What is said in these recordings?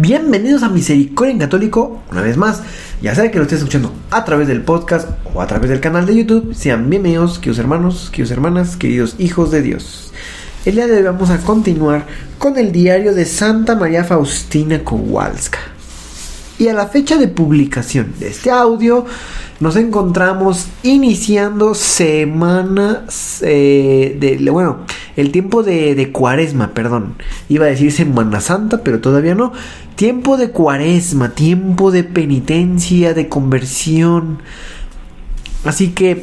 Bienvenidos a Misericordia en Católico, una vez más. Ya sea que lo estés escuchando a través del podcast o a través del canal de YouTube, sean bienvenidos, queridos hermanos, queridos hermanas, queridos hijos de Dios. El día de hoy vamos a continuar con el diario de Santa María Faustina Kowalska. Y a la fecha de publicación de este audio, nos encontramos iniciando semana eh, de, bueno, el tiempo de, de, cuaresma, perdón. Iba a decir Semana Santa, pero todavía no. Tiempo de cuaresma, tiempo de penitencia, de conversión. Así que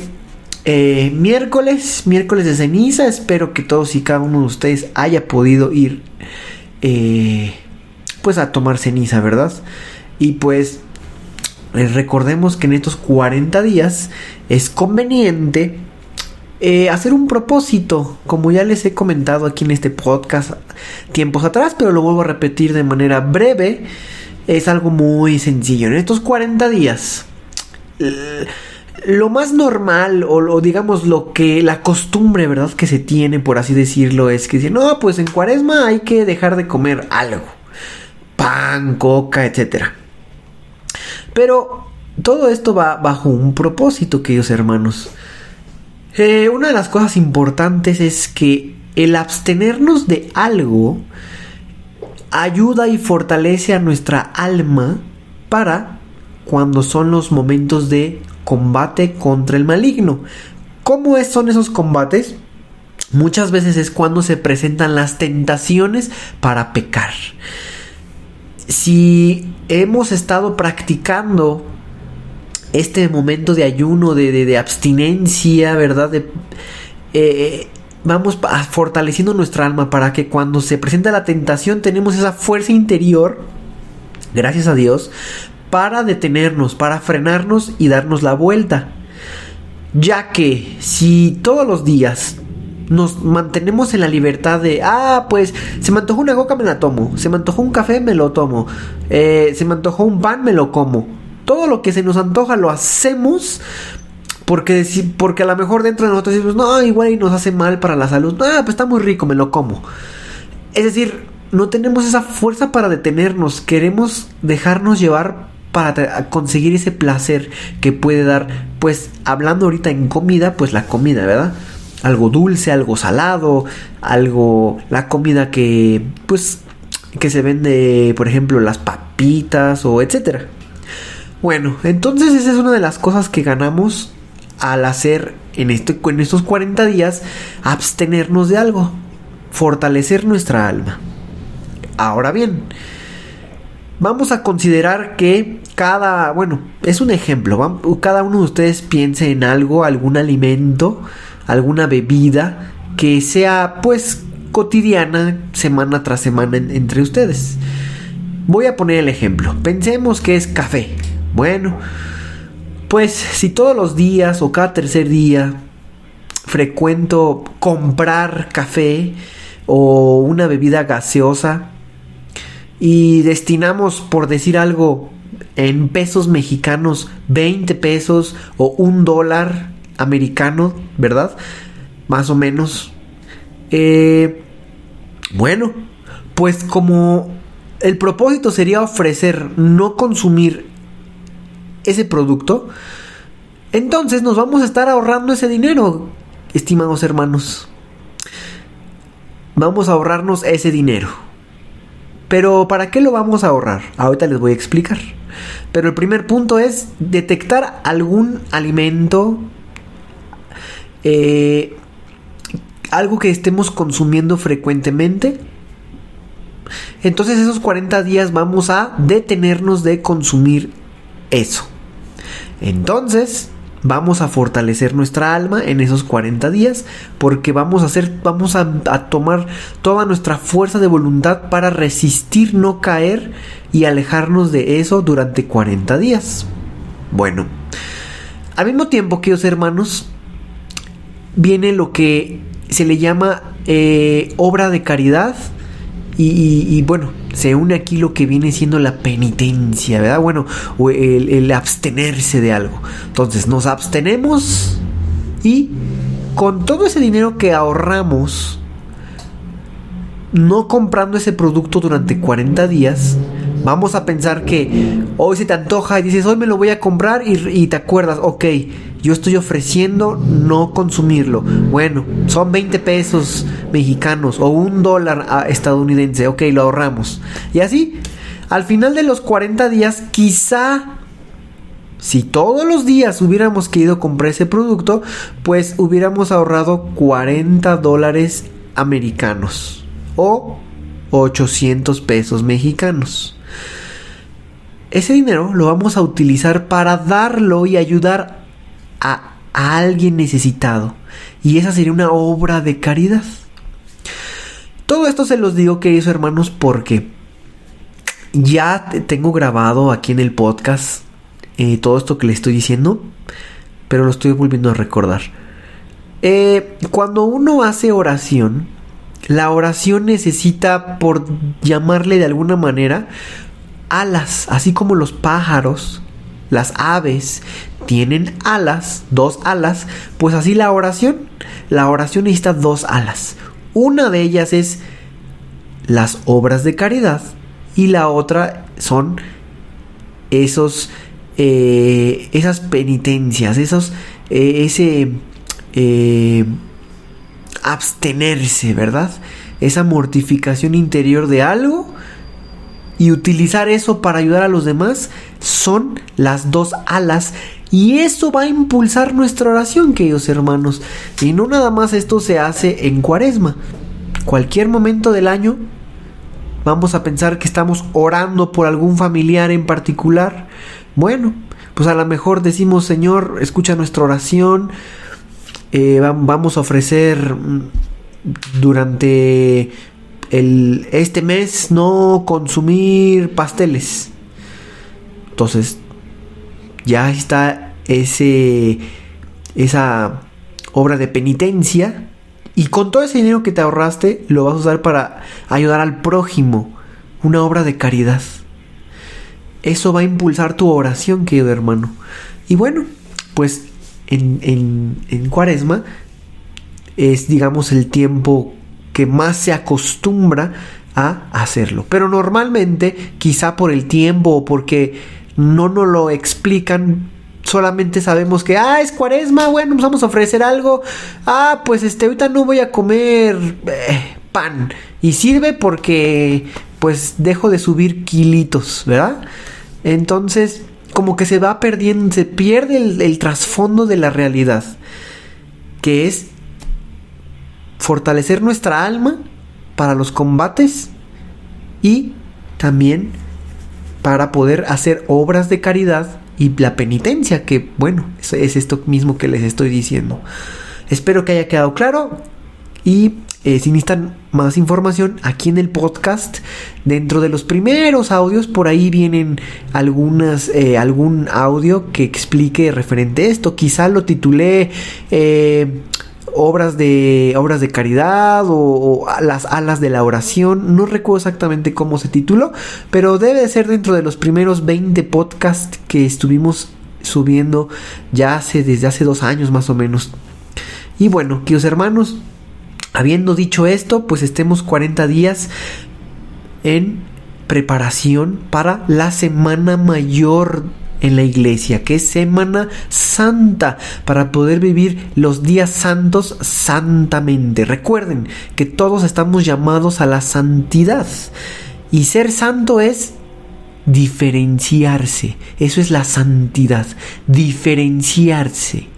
eh, miércoles, miércoles de ceniza, espero que todos y cada uno de ustedes haya podido ir eh, pues a tomar ceniza, ¿verdad? Y pues eh, recordemos que en estos 40 días es conveniente eh, hacer un propósito, como ya les he comentado aquí en este podcast tiempos atrás, pero lo vuelvo a repetir de manera breve. Es algo muy sencillo. En estos 40 días, lo más normal, o, digamos lo que la costumbre, ¿verdad? Que se tiene, por así decirlo, es que no, pues en cuaresma hay que dejar de comer algo. Pan, coca, etcétera. Pero todo esto va bajo un propósito, queridos hermanos. Eh, una de las cosas importantes es que el abstenernos de algo ayuda y fortalece a nuestra alma para cuando son los momentos de combate contra el maligno. ¿Cómo son esos combates? Muchas veces es cuando se presentan las tentaciones para pecar. Si hemos estado practicando este momento de ayuno, de, abstinencia, ¿verdad? De, eh, vamos fortaleciendo nuestra alma para que cuando se presenta la tentación tenemos esa fuerza interior, gracias a Dios, para detenernos, para frenarnos y darnos la vuelta. Ya que si todos los días nos mantenemos en la libertad de, ah, pues se me antojó una coca, me la tomo, se me antojó un café, me lo tomo, eh, se me antojó un pan, me lo como. Todo lo que se nos antoja lo hacemos porque, porque a lo mejor dentro de nosotros decimos, no, igual y nos hace mal para la salud, ah, pues está muy rico, me lo como. Es decir, no tenemos esa fuerza para detenernos, queremos dejarnos llevar para conseguir ese placer que puede dar, pues hablando ahorita en comida, pues la comida, ¿verdad? algo dulce, algo salado, algo, la comida que, pues, que se vende, por ejemplo, las papitas o etcétera. Bueno, entonces esa es una de las cosas que ganamos al hacer en, este, estos 40 días abstenernos de algo, fortalecer nuestra alma. Ahora bien, vamos a considerar que cada, bueno, es un ejemplo, cada uno de ustedes piense en algo, algún alimento, alguna bebida que sea pues cotidiana semana tras semana entre ustedes. Voy a poner el ejemplo. Pensemos que es café. Bueno, pues si todos los días o cada tercer día frecuento comprar café o una bebida gaseosa y destinamos, por decir algo, en pesos mexicanos 20 pesos o un dólar americano, ¿verdad? Más o menos. Eh, bueno, pues como el propósito sería ofrecer no consumir ese producto, entonces nos vamos a estar ahorrando ese dinero, estimados hermanos. Vamos a ahorrarnos ese dinero. Pero ¿para qué lo vamos a ahorrar? Ahorita les voy a explicar. Pero el primer punto es detectar algún alimento eh, algo que estemos consumiendo frecuentemente. Entonces esos 40 días vamos a detenernos de consumir eso. Entonces vamos a fortalecer nuestra alma en esos 40 días porque vamos a hacer vamos a, tomar toda nuestra fuerza de voluntad para resistir no caer y alejarnos de eso durante 40 días. Bueno, al mismo tiempo, queridos hermanos, viene lo que se le llama eh, obra de caridad y, bueno, se une aquí lo que viene siendo la penitencia, ¿verdad? Bueno, o el, abstenerse de algo. Entonces nos abstenemos y con todo ese dinero que ahorramos, no comprando ese producto durante 40 días, vamos a pensar que hoy se te antoja y dices, hoy me lo voy a comprar y, te acuerdas, ok, yo estoy ofreciendo no consumirlo. Bueno, son 20 pesos mexicanos o un dólar ah, estadounidense. Ok, lo ahorramos. Y así, al final de los 40 días, quizá si todos los días hubiéramos querido comprar ese producto, pues hubiéramos ahorrado 40 dólares americanos o 800 pesos mexicanos. Ese dinero lo vamos a utilizar para darlo y ayudar a, alguien necesitado. Y esa sería una obra de caridad. Todo esto se los digo, queridos hermanos, porque ya tengo grabado aquí en el podcast eh, todo esto que le estoy diciendo, pero lo estoy volviendo a recordar. Eh, cuando uno hace oración, la oración necesita, por llamarle de alguna manera, alas, así como los pájaros las aves tienen alas, dos alas, pues así la oración, la oración necesita dos alas. Una de ellas es las obras de caridad y la otra son esos eh, esas penitencias, esos eh, ese eh, abstenerse, ¿verdad? Esa mortificación interior de algo y utilizar eso para ayudar a los demás son las dos alas y eso va a impulsar nuestra oración, queridos hermanos. Y no nada más esto se hace en cuaresma. Cualquier momento del año vamos a pensar que estamos orando por algún familiar en particular. Bueno, pues a lo mejor decimos, Señor, escucha nuestra oración. Eh, vamos a ofrecer mm, durante este mes no consumir pasteles. Entonces, ya está ese, esa obra de penitencia. Y con todo ese dinero que te ahorraste, lo vas a usar para ayudar al prójimo. Una obra de caridad. Eso va a impulsar tu oración, querido hermano. Y bueno, pues en, en, en cuaresma es, digamos, el tiempo que más se acostumbra a hacerlo. Pero normalmente, quizá por el tiempo o porque no nos lo explican, solamente sabemos que, ah, es cuaresma, bueno, pues vamos a ofrecer algo. Ah, pues este, ahorita no voy a comer eh, pan. Y sirve porque, pues, dejo de subir kilitos, ¿verdad? Entonces, como que se va perdiendo, se pierde el, trasfondo de la realidad. Que es fortalecer nuestra alma para los combates y también para poder hacer obras de caridad y la penitencia, que bueno, es, esto mismo que les estoy diciendo. Espero que haya quedado claro y eh, si necesitan más información aquí en el podcast, dentro de los primeros audios, por ahí vienen algunas, eh, algún audio que explique referente a esto. Quizá lo titulé eh, obras de obras de caridad o, las alas de la oración. No recuerdo exactamente cómo se tituló, pero debe de ser dentro de los primeros 20 podcasts que estuvimos subiendo ya hace desde hace dos años más o menos. Y bueno, queridos hermanos, habiendo dicho esto, pues estemos 40 días en preparación para la semana mayor en la iglesia, que es Semana Santa, para poder vivir los días santos santamente. Recuerden que todos estamos llamados a la santidad. Y ser santo es diferenciarse. Eso es la santidad. Diferenciarse.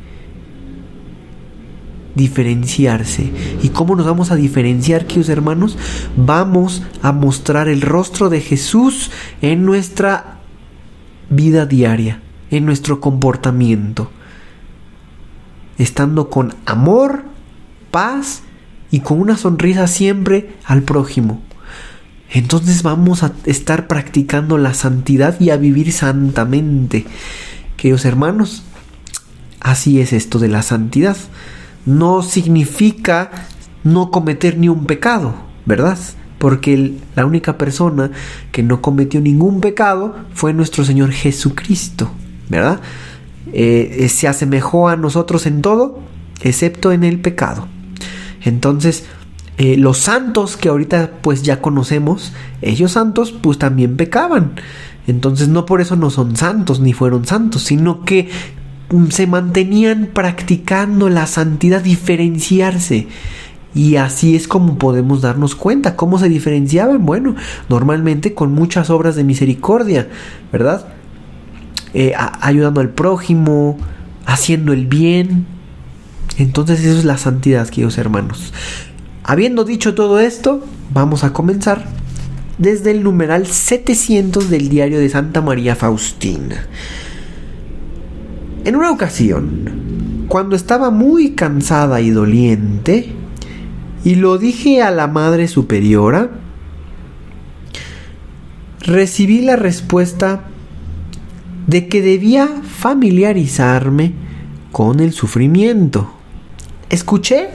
Diferenciarse. ¿Y cómo nos vamos a diferenciar, queridos hermanos? Vamos a mostrar el rostro de Jesús en nuestra vida diaria, en nuestro comportamiento. estando con amor, paz y con una sonrisa siempre al prójimo. Entonces vamos a estar practicando la santidad y a vivir santamente. Queridos hermanos, así es esto de la santidad. No significa no cometer ni un pecado, ¿verdad? Porque la única persona que no cometió ningún pecado fue nuestro Señor Jesucristo, ¿verdad? Eh, eh, se asemejó a nosotros en todo, excepto en el pecado. Entonces, eh, los santos que ahorita pues ya conocemos, ellos santos pues también pecaban. Entonces no por eso no son santos ni fueron santos, sino que se mantenían practicando la santidad, diferenciarse. Y así es como podemos darnos cuenta. ¿Cómo se diferenciaban? Bueno, normalmente con muchas obras de misericordia, ¿verdad? Eh, ayudando al prójimo, haciendo el bien. Entonces eso es la santidad, queridos hermanos. Habiendo dicho todo esto, vamos a comenzar desde el numeral 700 del diario de Santa María Faustina. En una ocasión, cuando estaba muy cansada y doliente, y lo dije a la Madre Superiora, recibí la respuesta de que debía familiarizarme con el sufrimiento. Escuché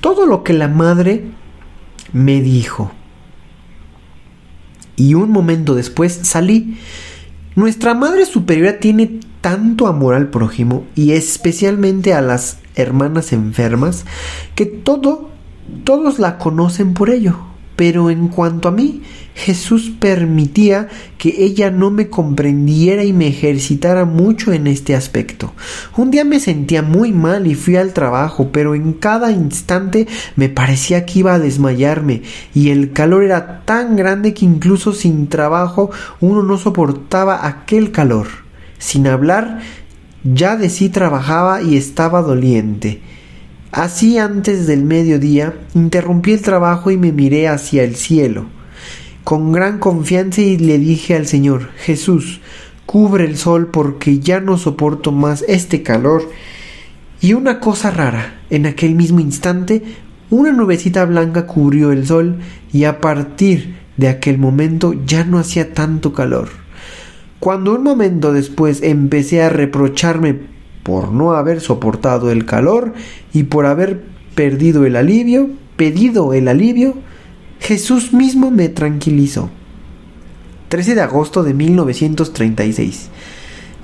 todo lo que la madre me dijo. Y un momento después salí. Nuestra Madre Superiora tiene tanto amor al prójimo y especialmente a las hermanas enfermas que todo, todos la conocen por ello. Pero en cuanto a mí, Jesús permitía que ella no me comprendiera y me ejercitara mucho en este aspecto. Un día me sentía muy mal y fui al trabajo, pero en cada instante me parecía que iba a desmayarme y el calor era tan grande que incluso sin trabajo uno no soportaba aquel calor. Sin hablar, ya de sí trabajaba y estaba doliente. Así antes del mediodía interrumpí el trabajo y me miré hacia el cielo. Con gran confianza y le dije al Señor, Jesús, cubre el sol porque ya no soporto más este calor. Y una cosa rara, en aquel mismo instante, una nubecita blanca cubrió el sol y a partir de aquel momento ya no hacía tanto calor. Cuando un momento después empecé a reprocharme por no haber soportado el calor y por haber perdido el alivio, pedido el alivio, Jesús mismo me tranquilizó. 13 de agosto de 1936.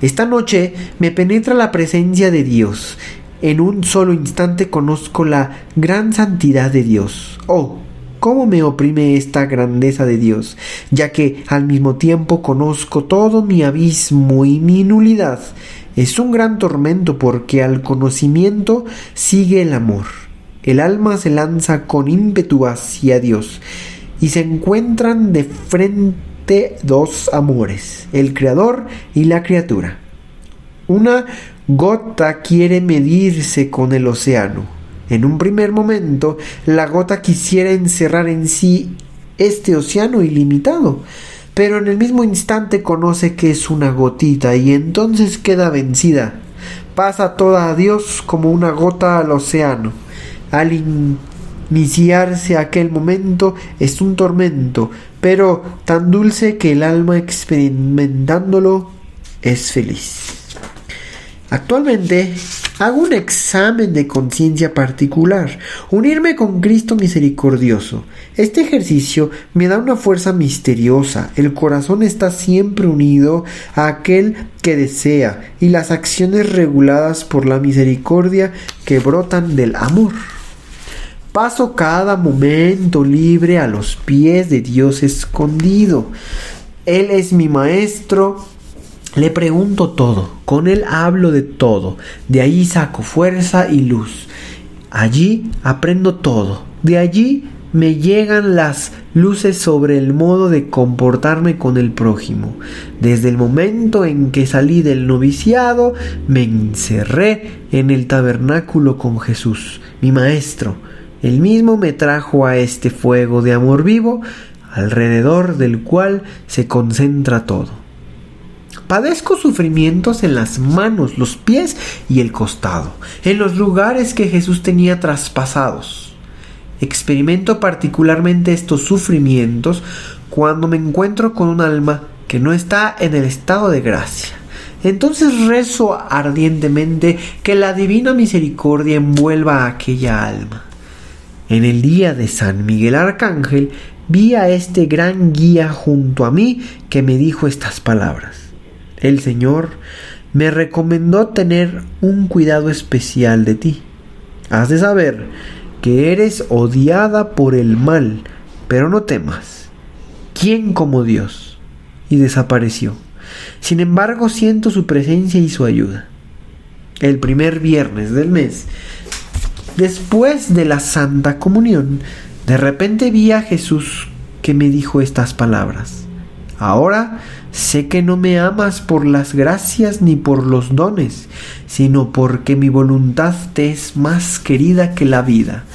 Esta noche me penetra la presencia de Dios. En un solo instante conozco la gran santidad de Dios. Oh, cómo me oprime esta grandeza de Dios, ya que al mismo tiempo conozco todo mi abismo y mi nulidad. Es un gran tormento porque al conocimiento sigue el amor. El alma se lanza con ímpetu hacia Dios y se encuentran de frente dos amores, el creador y la criatura. Una gota quiere medirse con el océano. En un primer momento, la gota quisiera encerrar en sí este océano ilimitado, pero en el mismo instante conoce que es una gotita y entonces queda vencida. Pasa toda a Dios como una gota al océano. Al iniciarse aquel momento es un tormento, pero tan dulce que el alma experimentándolo es feliz. Actualmente hago un examen de conciencia particular, unirme con Cristo misericordioso. Este ejercicio me da una fuerza misteriosa, el corazón está siempre unido a aquel que desea y las acciones reguladas por la misericordia que brotan del amor. Paso cada momento libre a los pies de Dios escondido. Él es mi maestro, le pregunto todo, con él hablo de todo, de allí saco fuerza y luz. Allí aprendo todo, de allí me llegan las luces sobre el modo de comportarme con el prójimo. Desde el momento en que salí del noviciado, me encerré en el tabernáculo con Jesús, mi Maestro. Él mismo me trajo a este fuego de amor vivo, alrededor del cual se concentra todo. Padezco sufrimientos en las manos, los pies y el costado, en los lugares que Jesús tenía traspasados. Experimento particularmente estos sufrimientos cuando me encuentro con un alma que no está en el estado de gracia. Entonces rezo ardientemente que la divina misericordia envuelva a aquella alma. En el día de San Miguel Arcángel vi a este gran guía junto a mí que me dijo estas palabras. El Señor me recomendó tener un cuidado especial de ti. Has de saber que eres odiada por el mal, pero no temas. ¿Quién como Dios? Y desapareció. Sin embargo, siento su presencia y su ayuda. El primer viernes del mes, después de la Santa Comunión, de repente vi a Jesús que me dijo estas palabras. Ahora sé que no me amas por las gracias ni por los dones, sino porque mi voluntad te es más querida que la vida.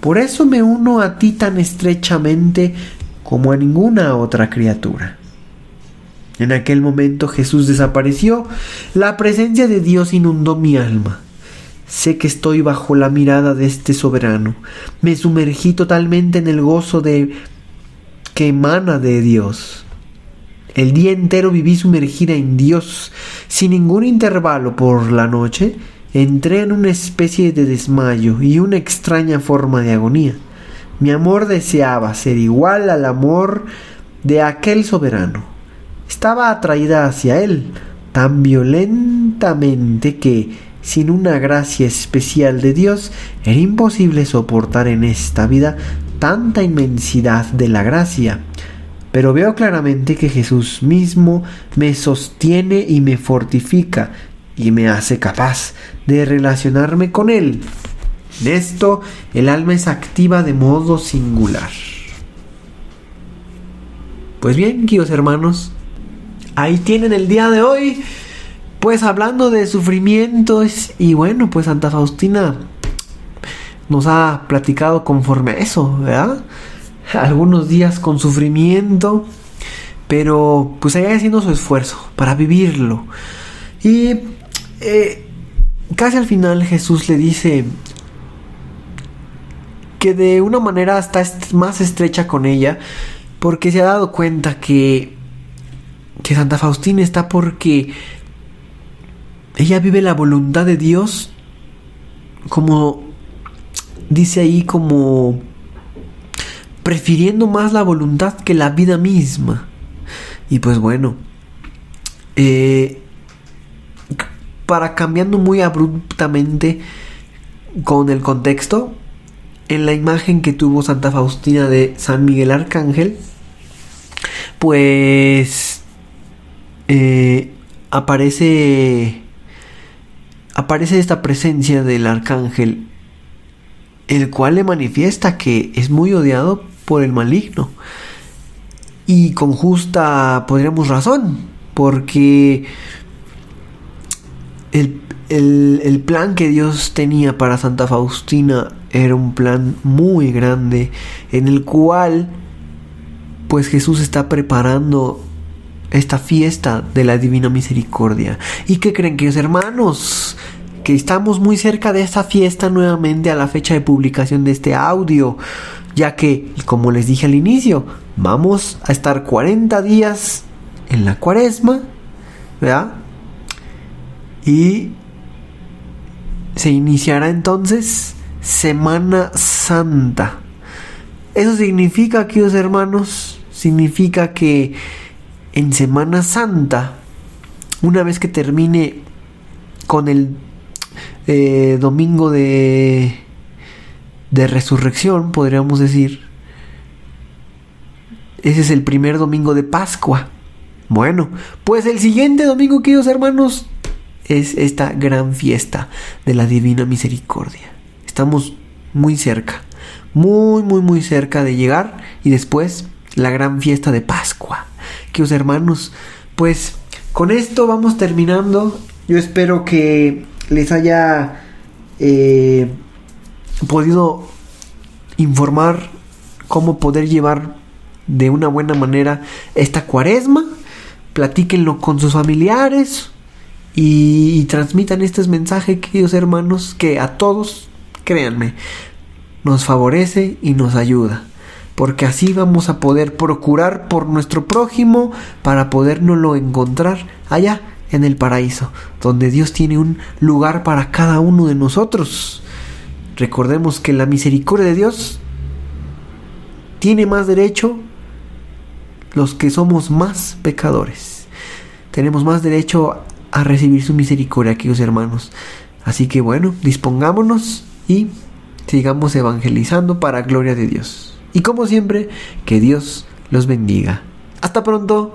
Por eso me uno a ti tan estrechamente como a ninguna otra criatura. En aquel momento Jesús desapareció, la presencia de Dios inundó mi alma. Sé que estoy bajo la mirada de este soberano. Me sumergí totalmente en el gozo de que emana de Dios. El día entero viví sumergida en Dios, sin ningún intervalo por la noche. Entré en una especie de desmayo y una extraña forma de agonía. Mi amor deseaba ser igual al amor de aquel soberano estaba atraída hacia él tan violentamente que, sin una gracia especial de Dios, era imposible soportar en esta vida tanta inmensidad de la gracia. Pero veo claramente que Jesús mismo me sostiene y me fortifica y me hace capaz de relacionarme con Él. En esto el alma es activa de modo singular. Pues bien, queridos hermanos, ahí tienen el día de hoy. Pues hablando de sufrimientos y bueno, pues Santa Faustina nos ha platicado conforme a eso, ¿verdad? Algunos días con sufrimiento, pero pues ahí haciendo su esfuerzo para vivirlo. Y eh, casi al final Jesús le dice que de una manera está más estrecha con ella porque se ha dado cuenta que que Santa Faustina está porque ella vive la voluntad de Dios como dice ahí como prefiriendo más la voluntad que la vida misma. Y pues bueno, eh, para cambiando muy abruptamente con el contexto, en la imagen que tuvo Santa Faustina de San Miguel Arcángel, pues eh, aparece aparece esta presencia del arcángel el cual le manifiesta que es muy odiado por el maligno y con justa podríamos razón porque el, el, plan que Dios tenía para Santa Faustina era un plan muy grande en el cual pues Jesús está preparando esta fiesta de la Divina Misericordia. ¿Y qué creen, que hermanos? Que estamos muy cerca de esta fiesta nuevamente a la fecha de publicación de este audio, ya que, como les dije al inicio, vamos a estar 40 días en la cuaresma, ¿verdad? Y se iniciará entonces Semana Santa. Eso significa, queridos hermanos, significa que en Semana Santa, una vez que termine con el eh, domingo de, de resurrección, podríamos decir, ese es el primer domingo de Pascua. Bueno, pues el siguiente domingo, queridos hermanos, es esta gran fiesta de la Divina Misericordia. Estamos muy cerca, muy, muy, muy cerca de llegar y después la gran fiesta de Pascua queridos hermanos. Pues con esto vamos terminando. Yo espero que les haya eh, podido informar cómo poder llevar de una buena manera esta cuaresma. platíquenlo con sus familiares y, transmitan este mensaje, queridos hermanos, que a todos, créanme, nos favorece y nos ayuda. Porque así vamos a poder procurar por nuestro prójimo para podérnoslo encontrar allá en el paraíso, donde Dios tiene un lugar para cada uno de nosotros. Recordemos que la misericordia de Dios tiene más derecho los que somos más pecadores. Tenemos más derecho a recibir su misericordia, queridos hermanos. Así que bueno, dispongámonos y sigamos evangelizando para gloria de Dios. Y como siempre, que Dios los bendiga. Hasta pronto.